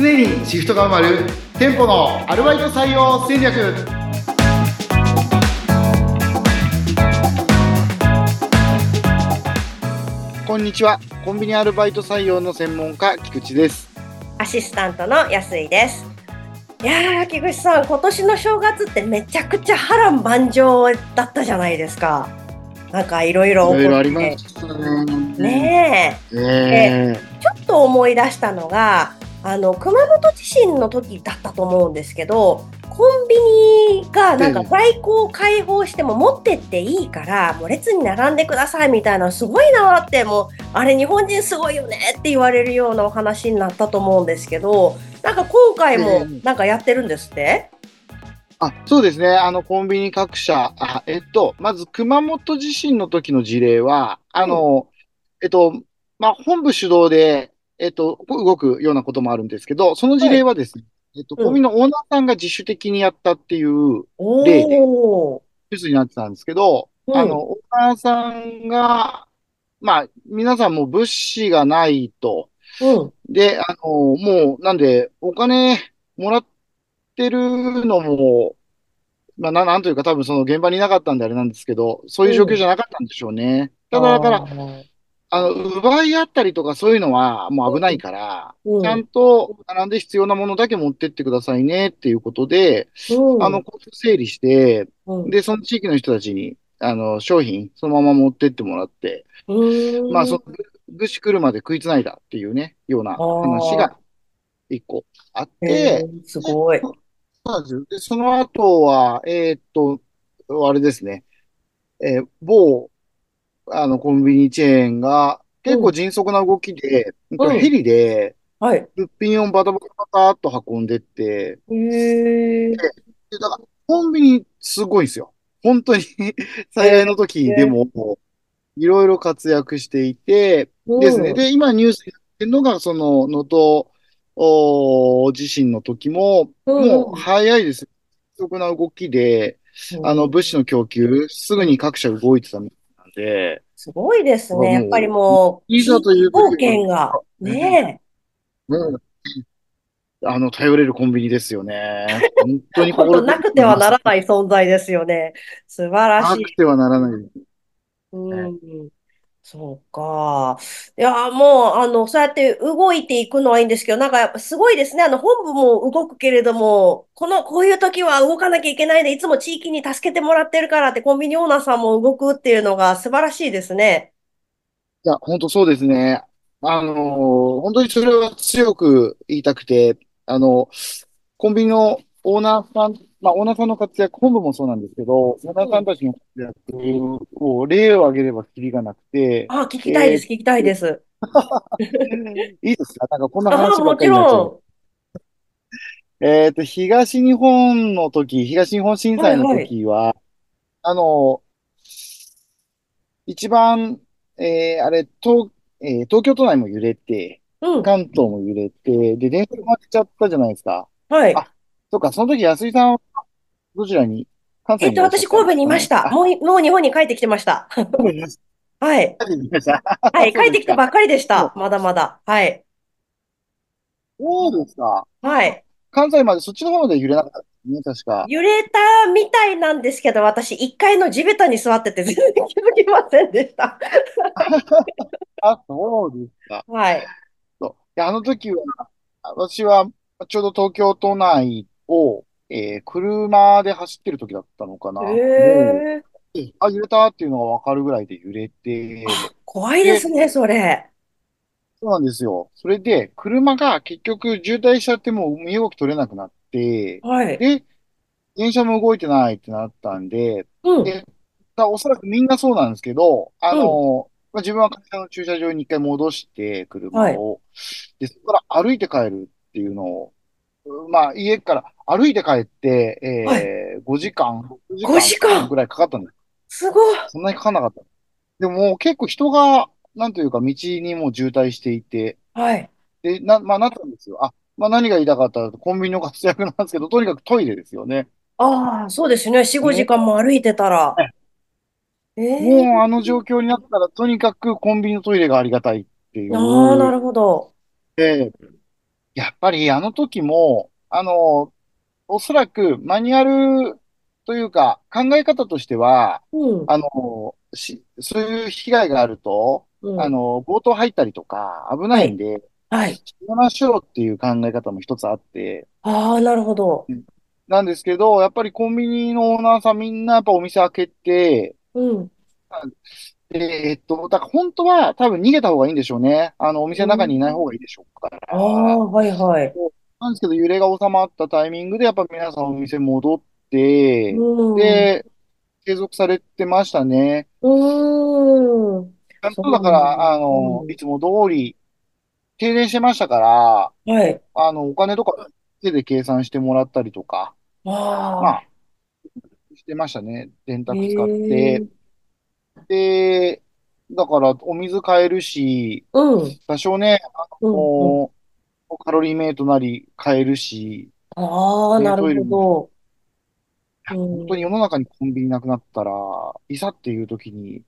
常にシフトが埋まる店舗のアルバイト採用戦略こんにちはコンビニアルバイト採用の専門家菊池ですアシスタントの安井です。いやー、木口さん、今年の正月ってめちゃくちゃ波乱万丈だったじゃないですか。なんかいろいいろ起こっろいろありまて。ねねえ、ねちょっと思い出したのが、あの、熊本地震の時だったと思うんですけど、コンビニがなんかええ。在庫を開放しても持ってっていいから、もう列に並んでくださいみたいな、すごいなって、もう、あれ日本人すごいよねって言われるようなお話になったと思うんですけど、なんか今回えもえなんかやってるんですって、あそうですね。あのコンビニ各社あえっとまず熊本地震の時の事例はあの、えっとまあ本部主導でえっと動くようなこともあるんですけどその事例はですね、えっと、うんコンビニのオーナーさんが自主的にやったっていうお例でおニュースになってたんですけど、うんあの、オーナーさんが、まあ、皆さんもう物資がないと。うん。で、あの、もう、なんで、お金もらってるのも、まあ、ななんというか多分その現場にいなかったんであれなんですけど、そういう状況じゃなかったんでしょうね。ただ、だから、あの、奪い合ったりとかそういうのはもう危ないから、うん、ちゃんと並んで必要なものだけ持ってってくださいねっていうことで、うん、あの、交通整理して、うん、で、その地域の人たちに、あの、商品、そのまま持ってってもらって、うん、まあ、その、物資来るまで食いつないだっていうね、ような話が一個あっえて、ーすごい。で、その後は、えーっと、あれですね、えー某、あの、コンビニチェーンが、結構迅速な動きで、うんヘリで、はい。物品をバタバタバタっと運んでって、へえ。でだから、コンビニすごいんですよ。本当に 災害の時でも、いろいろ活躍していて、ですね。で、今ニュースになってるのが、その、能登お地震の時も、うんもう早いです。迅速な動きで、あの、物資の供給、すぐに各社動いてたみたいなんで、すごいですね。やっぱりもう、いざという時冒険が。ねもう、あの、頼れるコンビニですよね。本当え。になくてはならない存在ですよね。素晴らしい。なくてはならない。うん。そうか。いや、もう、あの、そうやって動いていくのはいいんですけど、なんかやっぱすごいですね。あの、本部も動くけれども、この、こういう時は動かなきゃいけないで、いつも地域に助けてもらってるからって、コンビニオーナーさんも動くっていうのが素晴らしいですね。いや、本当そうですね。あのー本当にそれは強く言いたくて、あの、コンビニのオーナーさん、まあ、オーナーさんの活躍、本部もそうなんですけど、オーナーさんたちの活躍を例を挙げればきりがなくて、あ、聞きたいです、聞きたいです。いいですか？なんかこんなあ、話ばっかりになっちゃう。ろえっと、東日本の時、東日本震災の時は、あの、一番、えーあれ、東、えー東京都内も揺れて、ん。うん。関東も揺れて、で、電車が負けちゃったじゃないですか。はい。あそっか、その時安井さんはどちらに関西えっと、っ私、神戸にいました。あもうい、もう日本に帰ってきてました。神戸にいましはい。た。帰ってきました。はい。帰ってきたばっかりでしそた。うまだまだ。はい。そうですか。はい。関西まで、そっちの方まで揺れなかったですね、確か。揺れたみたいなんですけど、私、1階の地べたに座ってて全然気づきませんでした。あ、そうですか。はい。そう。で、あの時は、私はちょうど東京都内を、えー車で走ってる時だったのかな。え。あ、揺れたっていうのがわかるぐらいで揺れて、あ、怖いですね、それ。そうなんですよ。それで、車が結局渋滞しちゃってもう身動き取れなくなって、はい。で、電車も動いてないってなったんで、うん。でだおそらくみんなそうなんですけど、あの、まあ、自分は会社の駐車場に一回戻して、車を。で、そこから歩いて帰るっていうのを、まあ、家から歩いて帰って、えー5時間、6 5時間？ぐらいかかったんです。すごい。そんなにかかんなかった。でも結構人が、なんというか道にもう渋滞していて、はい。で、な、まあ、なったんですよ。あ、まあ、何が言いたかったら、コンビニの活躍なんですけど、とにかくトイレですよね。ああ、そうですね。4、5時間も歩いてたら。ええもうあの状況になったら、とにかくコンビニのトイレがありがたいっていう。ああ、なるほど。で、やっぱりあの時も、あの、おそらくマニュアルというか考え方としては、うん、あの、し、そういう被害があると、うん。あの、強盗入ったりとか危なはい。いんで、はい。しましょうっていう考え方も一つあって、ああ、なるほど。うんなんですけど、やっぱりコンビニのオーナーさんみんなやっぱお店開けて、うん。で、えっと、だから本当は多分逃げた方がいいんでしょうね。あの、お店うの中にいない方ん。がいいでしょうかああ、ら。はいはい。なんですけど、揺れが収まったタイミングでやっぱ皆さんお店戻っうて、で、継続されてましたね。ーん。ちゃんとだか。ら、あの、いうん。つも通り停電してましたから、はい。あの、お金とか手で計算してもらったりとか、まああ、あ、してましたね。電へ卓使って。え。で、だからお水買えるし、うん。多少ね、あうん。うん。の、カロリーメイトなり買えるし、ああ、ね、なるほど。うや本当に世ん。の中にコンビニなくなったら、いざっていう時に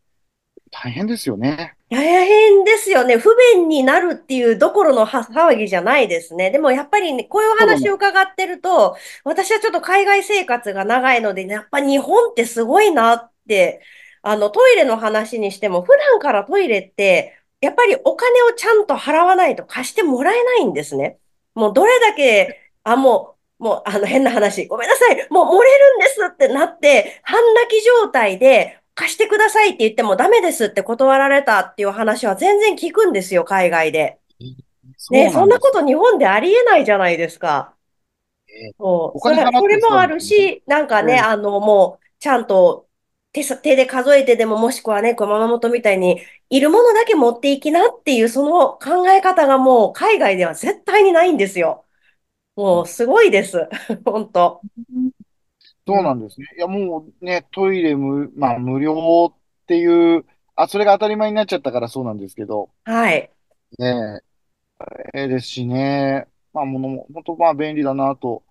大変ですよね。大変ですよね。不便になるっていうどころのは騒ぎじゃないですね。でもやっぱりね、こういうお。話を伺ってると、私はちょっと海外生活が長いのでね、やっぱ日本ってすごいなって、あのトイレの話にしても、普段からトイレって、やっぱりお金をちゃんと払わないと貸してもらえないんですね。もうどれだけ、あ、もう、もうあの変な話、ごめんなさい、もう漏れるんですってなって、半泣き状態で、貸してくださいって言ってもダメですって断られたっていう話は全然聞くんですよ、海外で。ね、そうそんなこ。と日本でありえないじゃないですか。えーそう、おそれ、もあ。るし、なんかね、えーあの、もう、ちゃんと手さ、手で数えてでも、もしくはね、熊本みたいに、いるものだけ持っていきなっていう、その考え方がもう、海外では絶対にないんですよ。もう、すごいです。本当。そうなんですね。いや、もうね、トイレ無、まあ、無料っていう、あ、それが当たり前になっちゃったからそうなんですけど、はい。ねえ、ええですしね、まあ、ものも、本当まあ、便利だなと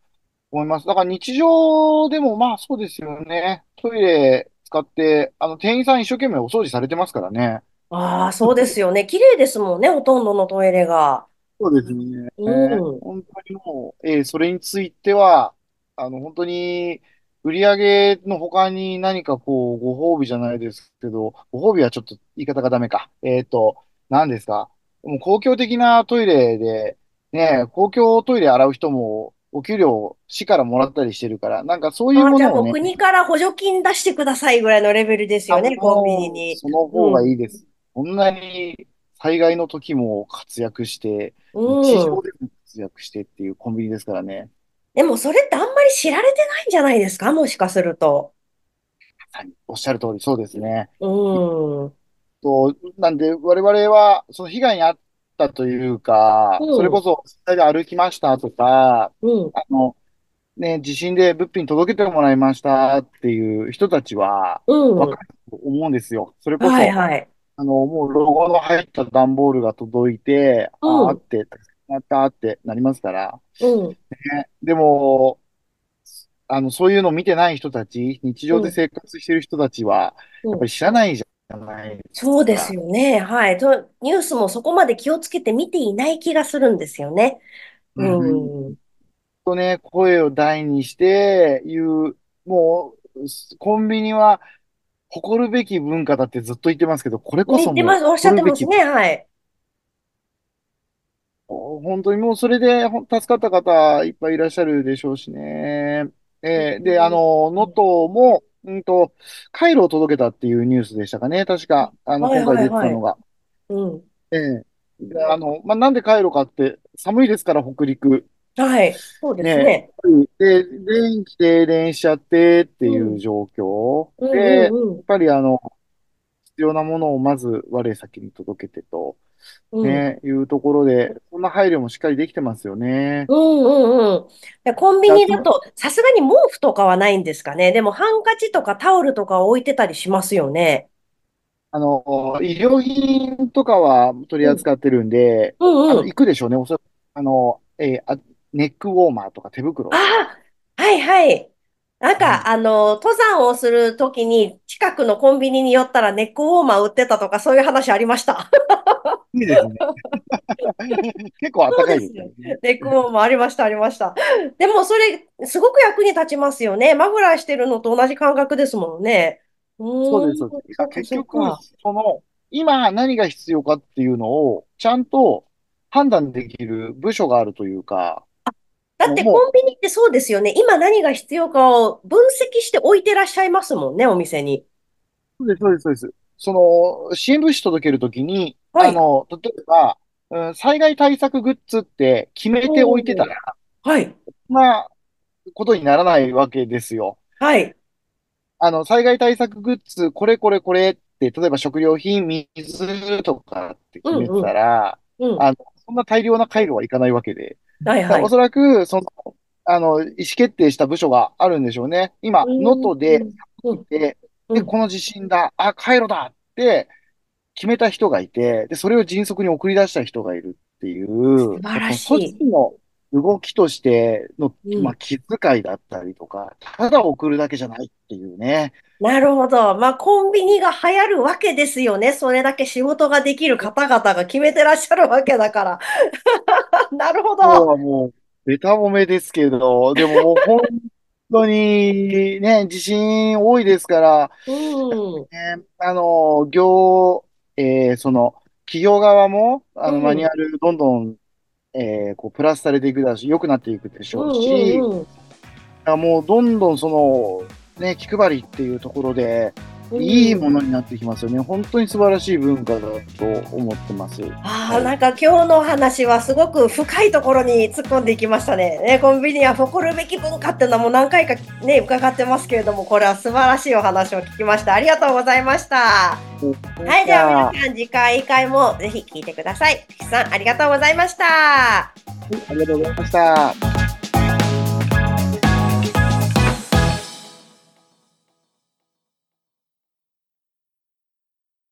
思います。だから日常でもまあ、そうですよね。トイレ使って、あの、店員さん一生懸命お掃除されてますからね。ああ、そうですよね。綺麗ですもんね、ほとんどのトイレが。そうですね。うん。本当にもう、えーそれについては、あの、本当に、売り上げの他に何かこう、ご褒美じゃないですけど、ご褒美はちょっと言い方がダメか。えっと、何ですか？もう公共的なトイレで、ね、公共トイレ洗う人も、お給料市からもらったりしてるから、なんかそういうああ、じゃあものをね、もう国から補助金出してくださいぐらいのレベルですあ、よね、コンビニもう、に。その方がいうん。いです。こんなに災害の時も活躍して、う日常ん。でも活躍してっていうコンビニですからね。でもそれってあんまり知られてないんじゃないですか？もしかすると。はい、おっしゃる通り、そうですね。うん。うと、なんで、我々は、その被害に遭ったというか、それん。こそ、実際で歩きましたとか、うん。あの、ね、地震で物品届けてもらいましたっていう人たちは、わうん。かると思うんですよ。それこそ、はいはい。あの、もうロゴの入った段ボールが届いて、うん。あーって、なったってなりますから。うん。ね、でも、あの、そういうのを見てない人たち、日常でうん。生活してる人たちは、うん。やっぱり知らないじゃないそうですか。よね。はい。と、ニュースもそこまで気をつけて見ていない気がするんですよね。うん。うん。とね、声を大にして言う、もう、コンビニは誇るべき文化だってずっと言ってますけど、これこそもう言ってます。おっしゃっ誇るべき、てますね。はい。本当にもうそれでほん助かった方いっぱいいらっしゃるでしょうしね。えーで、あの、能登も、うんと、カイロを届けたっていうニュースでしたかね、確か、あの、はい今回はいはい。出てたのが。うん。ええであの、まあ、なんでカイロかって、寒いですから、北陸。はい。そうですね、ね。で、電気停電しちゃってってうん。いう状況うんで、やっうんうん。ぱりあの、必要なものをまず我先に届けてと、うん。ね、いうところで、そんな配慮もしっかりできてますよね。うんうんうん。でコンビニだと、さすがに毛布とかはないんですかね。でも、ハンカチとかタオルとか置いてたりしますよね。あの、医療品とかは取りうん。扱ってるんで、あの、うんうん。行くでしょうね。おそらく、あの、えーあ、ネックウォーマーとか手あ袋。あ、はいはい。なんか、あの、登山をするときに近くのコンビニに寄ったらネックウォーマー売ってたとかそういう話ありました。いいですね。結構あったかいですね。ネックウォーマーありました、ありました。でもそれ、すごく役に立ちますよね。マフラーしてるのと同じ感覚ですもんね。うそうです、そうです。結局。その、今何が必要かっていうのを、ちゃんと判断できる部署があるというか、だってコンビニってそうですよね。今何が必要かを分析して置いてらっしゃいますもんね、お店に。う、そうです、そうです、そうです。その、支援物資届けるときに、はい。あの、例えば、うん、災害対策グッズって決めておいてた。ら、はい。そんなことにならないわけですよ。はい。あの、災害対策グッズ、これこれこれって、例えば食料品、水とかって決めてうんうん。たら、うん。あの、そんな大量な回路はいかないわけで。はいはい。おそらく、その、あの、意思決定した部署があるんでしょうね。今、う能ん。登でで、うん。この地震だ、あ、回路だって決めた人がいて、で、それを迅速に送り出した人がいるっていう、素晴らしい。織の動きとしての、まあ、うん。気遣いだったりとか、ただ送るだけじゃないっていうね。なるほど。まあ、コンビニが流行るわけですよね。それだけ仕事ができる方々が決めてらっしゃるわけだから。なるほ今日ど。はもう、ベタ褒めですけど、でも本当にね、地震多いですから、うん。ね、あの、業、えーその、企業側も、あの、マニュアうん。ル、どんどん、えーこう、プラスされていくだし、良くなっていくでしょううんし、うんうん。あもう、どんどん、その、ね、気配りっていうところで、いいうん。ものになってきますよね。本当に素晴らしい文化だと思ってます。ああ、はい。なんか今日のお話はすごく深いところに突っ込んでいきましたね。ね、コンビニは誇るべき文化っていうのはもう何回かね、伺ってますけれども、これは素晴らしいお話を聞きました。ありがとうございました。はい、では皆じゃあ、さん次回回もぜひ聞いてください。岸さん、ありがとうございました。ありがとうございました。